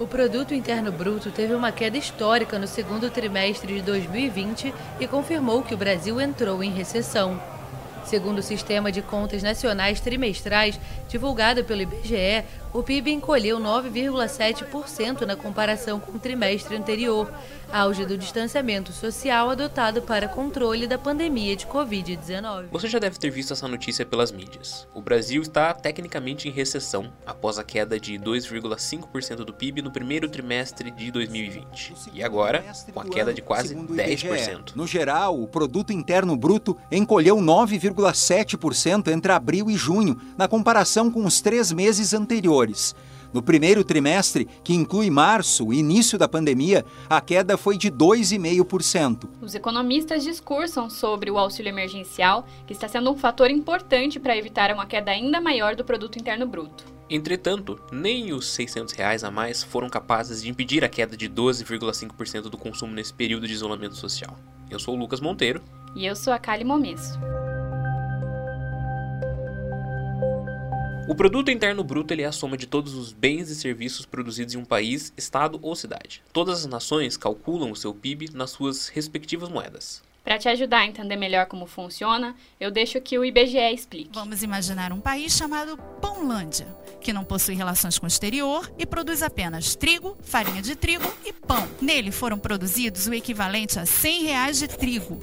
O produto interno bruto teve uma queda histórica no segundo trimestre de 2020 e confirmou que o Brasil entrou em recessão. Segundo o Sistema de Contas Nacionais Trimestrais, divulgado pelo IBGE, o PIB encolheu 9,7% na comparação com o trimestre anterior, auge do distanciamento social adotado para controle da pandemia de Covid-19. Você já deve ter visto essa notícia pelas mídias. O Brasil está tecnicamente em recessão após a queda de 2,5% do PIB no primeiro trimestre de 2020. E agora, com a queda de quase 10%. No geral, o produto interno bruto encolheu 9,7% entre abril e junho, na comparação com os três meses anteriores. No primeiro trimestre, que inclui março, o início da pandemia, a queda foi de 2,5%. Os economistas discursam sobre o auxílio emergencial, que está sendo um fator importante para evitar uma queda ainda maior do produto interno bruto. Entretanto, nem os 600 reais a mais foram capazes de impedir a queda de 12,5% do consumo nesse período de isolamento social. Eu sou o Lucas Monteiro. E eu sou a Kali Momesso. O produto interno bruto ele é a soma de todos os bens e serviços produzidos em um país, estado ou cidade. Todas as nações calculam o seu PIB nas suas respectivas moedas. Para te ajudar a entender melhor como funciona, eu deixo que o IBGE explique. Vamos imaginar um país chamado Pãolândia, que não possui relações com o exterior e produz apenas trigo, farinha de trigo e pão. Nele foram produzidos o equivalente a 100 reais de trigo.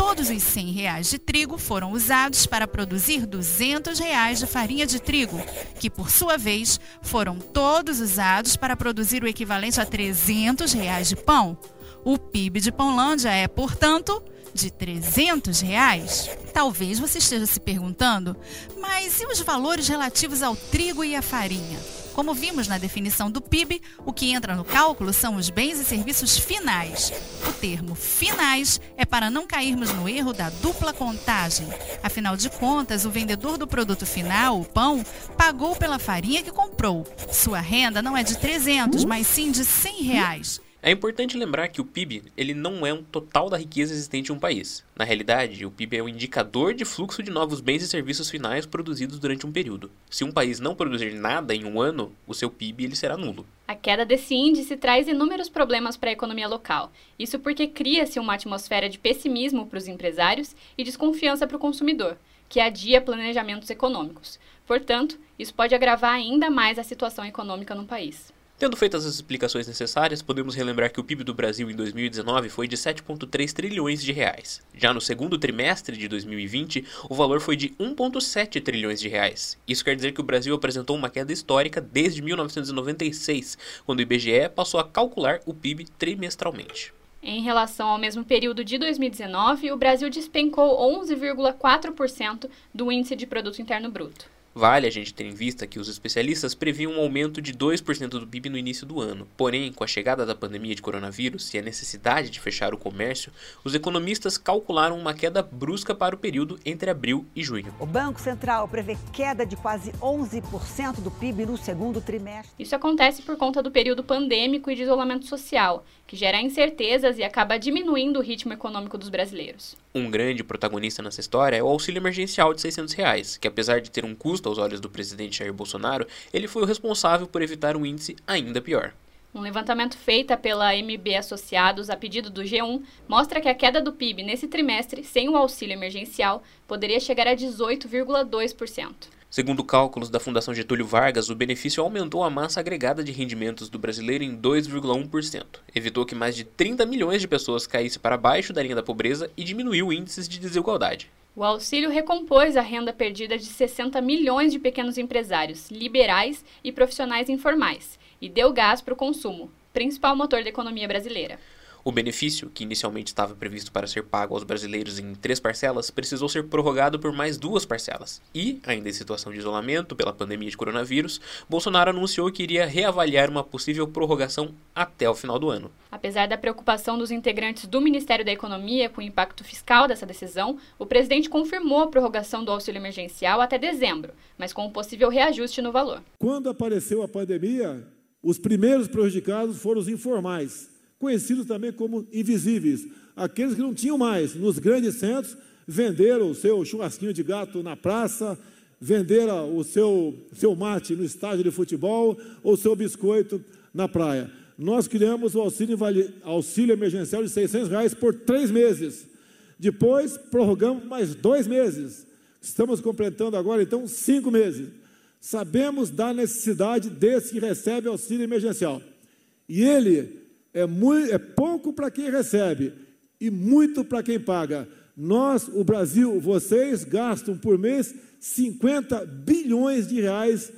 Todos os 100 reais de trigo foram usados para produzir 200 reais de farinha de trigo, que por sua vez foram todos usados para produzir o equivalente a 300 reais de pão. O PIB de Pãolândia é, portanto, de 300 reais? Talvez você esteja se perguntando, mas e os valores relativos ao trigo e à farinha? Como vimos na definição do PIB, o que entra no cálculo são os bens e serviços finais. O termo finais é para não cairmos no erro da dupla contagem. Afinal de contas, o vendedor do produto final, o pão, pagou pela farinha que comprou. Sua renda não é de 300, mas sim de 100 reais. É importante lembrar que o PIB ele não é um total da riqueza existente em um país. Na realidade, o PIB é um indicador de fluxo de novos bens e serviços finais produzidos durante um período. Se um país não produzir nada em um ano, o seu PIB ele será nulo. A queda desse índice traz inúmeros problemas para a economia local. Isso porque cria-se uma atmosfera de pessimismo para os empresários e desconfiança para o consumidor, que adia planejamentos econômicos. Portanto, isso pode agravar ainda mais a situação econômica no país. Tendo feito as explicações necessárias, podemos relembrar que o PIB do Brasil em 2019 foi de 7,3 trilhões de reais. Já no segundo trimestre de 2020, o valor foi de 1,7 trilhões de reais. Isso quer dizer que o Brasil apresentou uma queda histórica desde 1996, quando o IBGE passou a calcular o PIB trimestralmente. Em relação ao mesmo período de 2019, o Brasil despencou 11,4% do índice de produto interno bruto. Vale a gente ter em vista que os especialistas previam um aumento de 2% do PIB no início do ano. Porém, com a chegada da pandemia de coronavírus e a necessidade de fechar o comércio, os economistas calcularam uma queda brusca para o período entre abril e junho. O Banco Central prevê queda de quase 11% do PIB no segundo trimestre. Isso acontece por conta do período pandêmico e de isolamento social, que gera incertezas e acaba diminuindo o ritmo econômico dos brasileiros. Um grande protagonista nessa história é o auxílio emergencial de 600 reais, que apesar de ter um custo aos olhos do presidente Jair Bolsonaro, ele foi o responsável por evitar um índice ainda pior. Um levantamento feito pela MB Associados a pedido do G1 mostra que a queda do PIB nesse trimestre, sem o auxílio emergencial, poderia chegar a 18,2%. Segundo cálculos da Fundação Getúlio Vargas, o benefício aumentou a massa agregada de rendimentos do brasileiro em 2,1%, evitou que mais de 30 milhões de pessoas caíssem para baixo da linha da pobreza e diminuiu índices de desigualdade. O auxílio recompôs a renda perdida de 60 milhões de pequenos empresários, liberais e profissionais informais, e deu gás para o consumo, principal motor da economia brasileira. O benefício, que inicialmente estava previsto para ser pago aos brasileiros em três parcelas, precisou ser prorrogado por mais duas parcelas. E, ainda em situação de isolamento pela pandemia de coronavírus, Bolsonaro anunciou que iria reavaliar uma possível prorrogação até o final do ano. Apesar da preocupação dos integrantes do Ministério da Economia com o impacto fiscal dessa decisão, o presidente confirmou a prorrogação do auxílio emergencial até dezembro, mas com um possível reajuste no valor. Quando apareceu a pandemia, os primeiros prejudicados foram os informais conhecidos também como invisíveis, aqueles que não tinham mais, nos grandes centros, venderam o seu churrasquinho de gato na praça, vender o seu, seu mate no estádio de futebol ou seu biscoito na praia. Nós criamos o auxílio, auxílio emergencial de 600 reais por três meses. Depois, prorrogamos mais dois meses. Estamos completando agora, então, cinco meses. Sabemos da necessidade desse que recebe auxílio emergencial. E ele é, muito, é pouco para quem recebe e muito para quem paga. Nós, o Brasil, vocês gastam por mês 50 bilhões de reais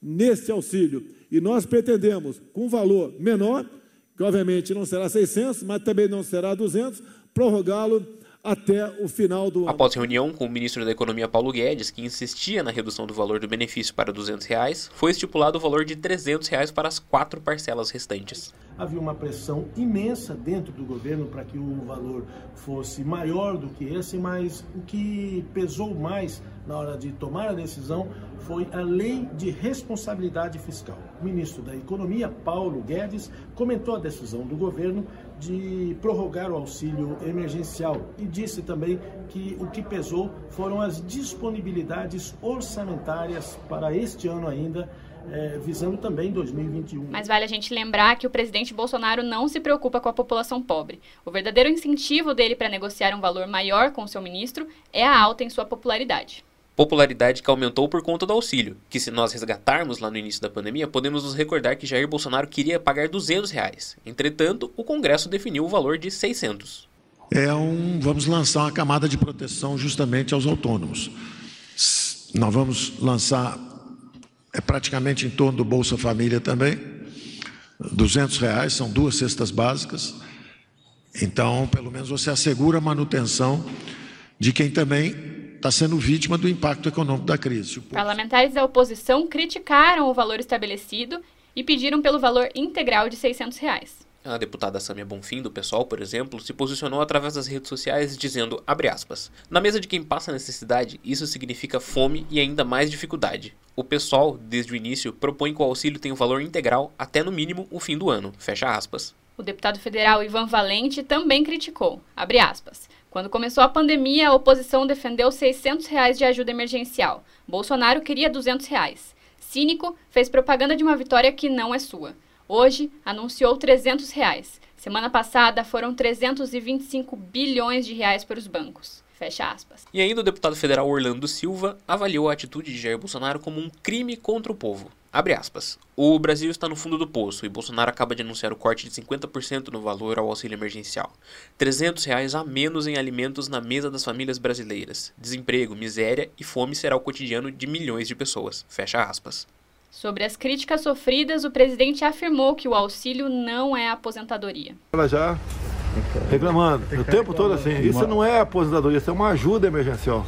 neste auxílio. E nós pretendemos, com um valor menor, que obviamente não será 600, mas também não será 200, prorrogá-lo até o final do ano. Após reunião com o ministro da Economia Paulo Guedes, que insistia na redução do valor do benefício para 200 reais, foi estipulado o valor de 300 reais para as quatro parcelas restantes. Havia uma pressão imensa dentro do governo para que o valor fosse maior do que esse, mas o que pesou mais na hora de tomar a decisão foi a lei de responsabilidade fiscal. O ministro da Economia, Paulo Guedes, comentou a decisão do governo de prorrogar o auxílio emergencial e disse também que o que pesou foram as disponibilidades orçamentárias para este ano ainda. É, visando também 2021. Mas vale a gente lembrar que o presidente Bolsonaro não se preocupa com a população pobre. O verdadeiro incentivo dele para negociar um valor maior com seu ministro é a alta em sua popularidade popularidade que aumentou por conta do auxílio, que se nós resgatarmos lá no início da pandemia, podemos nos recordar que Jair Bolsonaro queria pagar 200 reais. Entretanto, o Congresso definiu o valor de 600. É um, vamos lançar uma camada de proteção justamente aos autônomos. Nós vamos lançar, é praticamente em torno do Bolsa Família também, 200 reais, são duas cestas básicas. Então, pelo menos você assegura a manutenção de quem também está sendo vítima do impacto econômico da crise. Parlamentares da oposição criticaram o valor estabelecido e pediram pelo valor integral de 600 reais. A deputada Samia Bonfim, do PSOL, por exemplo, se posicionou através das redes sociais dizendo, aspas, na mesa de quem passa necessidade, isso significa fome e ainda mais dificuldade. O PSOL, desde o início, propõe que o auxílio tenha o um valor integral até no mínimo o fim do ano, fecha aspas. O deputado federal Ivan Valente também criticou, abre aspas, quando começou a pandemia, a oposição defendeu 600 reais de ajuda emergencial. Bolsonaro queria 200 reais. Cínico fez propaganda de uma vitória que não é sua. Hoje, anunciou 300 reais. Semana passada, foram 325 bilhões de reais para os bancos. Fecha aspas. E ainda o deputado federal Orlando Silva avaliou a atitude de Jair Bolsonaro como um crime contra o povo. Abre aspas. O Brasil está no fundo do poço e Bolsonaro acaba de anunciar o corte de 50% no valor ao auxílio emergencial. 300 reais a menos em alimentos na mesa das famílias brasileiras. Desemprego, miséria e fome será o cotidiano de milhões de pessoas. Fecha aspas. Sobre as críticas sofridas, o presidente afirmou que o auxílio não é aposentadoria. Ela já reclamando o tempo todo assim. Isso não é aposentadoria, isso é uma ajuda emergencial.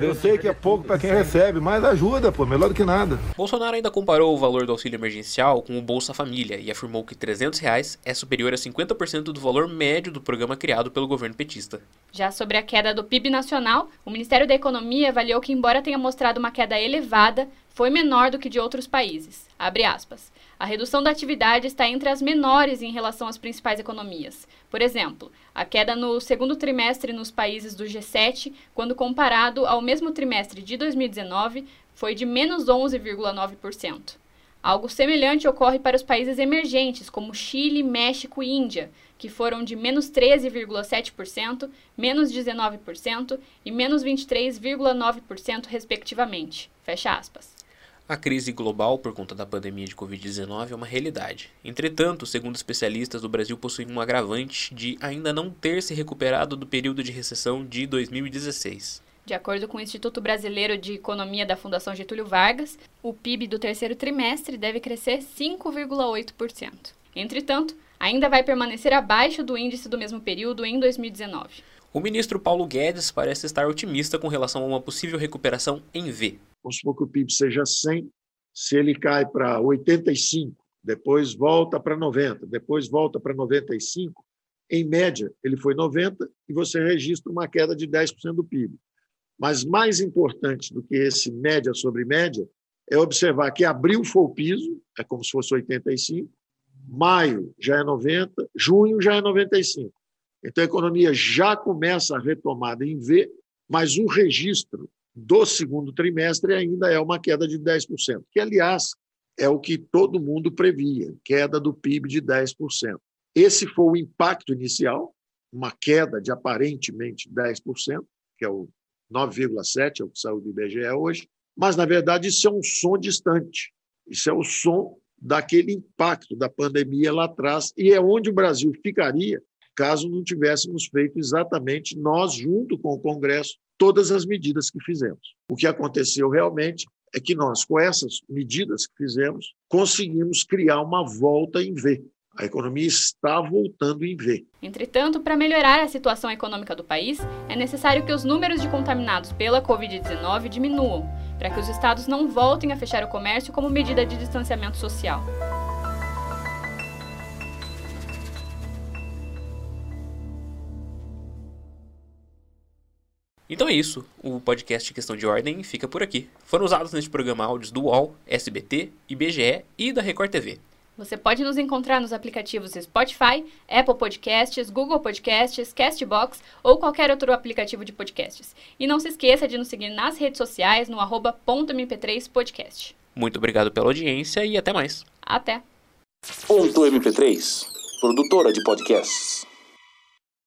Eu sei que é pouco para quem recebe, mas ajuda, pô, melhor do que nada. Bolsonaro ainda comparou o valor do auxílio emergencial com o Bolsa Família e afirmou que 300 reais é superior a 50% do valor médio do programa criado pelo governo petista. Já sobre a queda do PIB nacional, o Ministério da Economia avaliou que, embora tenha mostrado uma queda elevada, foi menor do que de outros países. Abre aspas. A redução da atividade está entre as menores em relação às principais economias. Por exemplo, a queda no segundo trimestre nos países do G7, quando comparado ao mesmo trimestre de 2019, foi de menos 11,9%. Algo semelhante ocorre para os países emergentes, como Chile, México e Índia, que foram de menos 13,7%, menos 19% e menos 23,9%, respectivamente. Fecha aspas. A crise global por conta da pandemia de Covid-19 é uma realidade. Entretanto, segundo especialistas, o Brasil possui um agravante de ainda não ter se recuperado do período de recessão de 2016. De acordo com o Instituto Brasileiro de Economia da Fundação Getúlio Vargas, o PIB do terceiro trimestre deve crescer 5,8%. Entretanto, ainda vai permanecer abaixo do índice do mesmo período em 2019. O ministro Paulo Guedes parece estar otimista com relação a uma possível recuperação em V, vamos supor que o PIB seja 100, se ele cai para 85, depois volta para 90, depois volta para 95, em média, ele foi 90 e você registra uma queda de 10% do PIB. Mas mais importante do que esse média sobre média é observar que abril foi o piso, é como se fosse 85, maio já é 90, junho já é 95. Então a economia já começa a retomada em V, mas o registro do segundo trimestre ainda é uma queda de 10%, que, aliás, é o que todo mundo previa, queda do PIB de 10%. Esse foi o impacto inicial, uma queda de aparentemente 10%, que é o 9,7%, é o que saiu do IBGE hoje, mas, na verdade, isso é um som distante. Isso é o som daquele impacto da pandemia lá atrás, e é onde o Brasil ficaria caso não tivéssemos feito exatamente nós, junto com o Congresso, todas as medidas que fizemos. O que aconteceu realmente é que nós, com essas medidas que fizemos, conseguimos criar uma volta em V. A economia está voltando em V. Entretanto, para melhorar a situação econômica do país, é necessário que os números de contaminados pela Covid-19 diminuam, para que os estados não voltem a fechar o comércio como medida de distanciamento social. Então é isso, o podcast Questão de Ordem fica por aqui. Foram usados neste programa áudios do UOL, SBT, IBGE e da Record TV. Você pode nos encontrar nos aplicativos Spotify, Apple Podcasts, Google Podcasts, Castbox ou qualquer outro aplicativo de podcasts. E não se esqueça de nos seguir nas redes sociais no arroba .mp3podcast. Muito obrigado pela audiência e até mais. Até. Ponto MP3, produtora de podcasts.